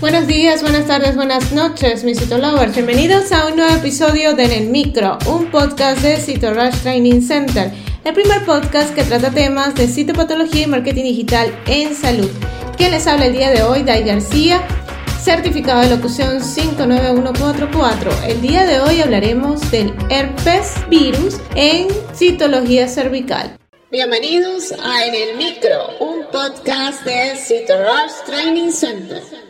Buenos días, buenas tardes, buenas noches, mis Citolovers. Bienvenidos a un nuevo episodio de En el Micro, un podcast de Citorush Training Center, el primer podcast que trata temas de citopatología y marketing digital en salud. Quien les habla el día de hoy, Dai García, certificado de locución 59144. El día de hoy hablaremos del herpes virus en citología cervical. Bienvenidos a En el Micro, un podcast de Citorush Training Center.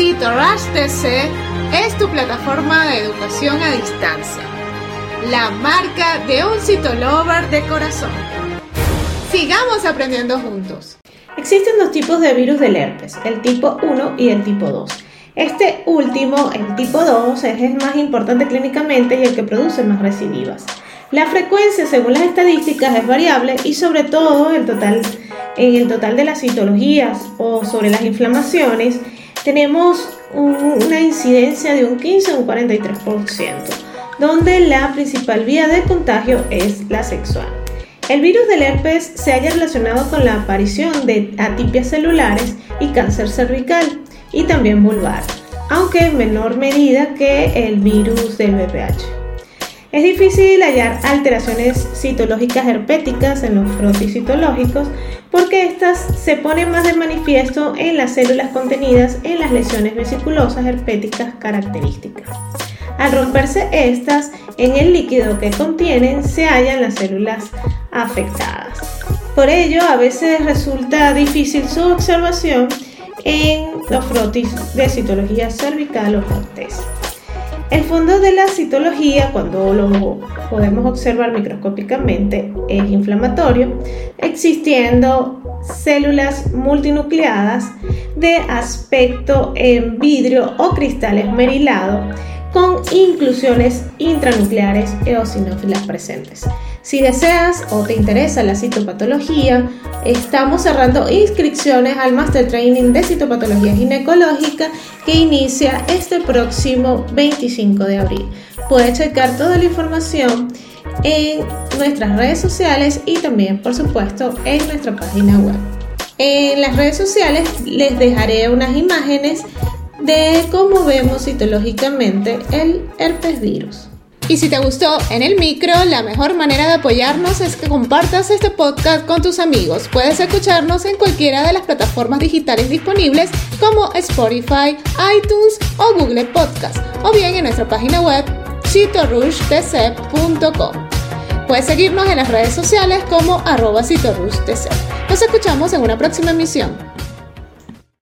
Citorush TC es tu plataforma de educación a distancia, la marca de un citolover de corazón. Sigamos aprendiendo juntos. Existen dos tipos de virus del herpes, el tipo 1 y el tipo 2. Este último, el tipo 2, es el más importante clínicamente y el que produce más recidivas. La frecuencia, según las estadísticas, es variable y sobre todo total, en el total de las citologías o sobre las inflamaciones, tenemos una incidencia de un 15 o un 43%, donde la principal vía de contagio es la sexual. El virus del herpes se halla relacionado con la aparición de atipias celulares y cáncer cervical y también vulvar, aunque en menor medida que el virus del VPH. Es difícil hallar alteraciones citológicas herpéticas en los frotis citológicos porque estas se ponen más de manifiesto en las células contenidas en las lesiones vesiculosas herpéticas características. Al romperse estas, en el líquido que contienen se hallan las células afectadas. Por ello, a veces resulta difícil su observación en los frotis de citología cervical o cortés. El fondo de la citología, cuando lo podemos observar microscópicamente, es inflamatorio, existiendo células multinucleadas de aspecto en vidrio o cristal esmerilado con inclusiones intranucleares eosinófilas presentes. Si deseas o te interesa la citopatología, estamos cerrando inscripciones al Master Training de Citopatología Ginecológica que inicia este próximo 25 de abril. Puedes checar toda la información en nuestras redes sociales y también, por supuesto, en nuestra página web. En las redes sociales les dejaré unas imágenes de cómo vemos citológicamente el herpes virus. Y si te gustó en el micro, la mejor manera de apoyarnos es que compartas este podcast con tus amigos. Puedes escucharnos en cualquiera de las plataformas digitales disponibles como Spotify, iTunes o Google Podcast, o bien en nuestra página web citorushtc.com. Puedes seguirnos en las redes sociales como arroba Nos escuchamos en una próxima emisión.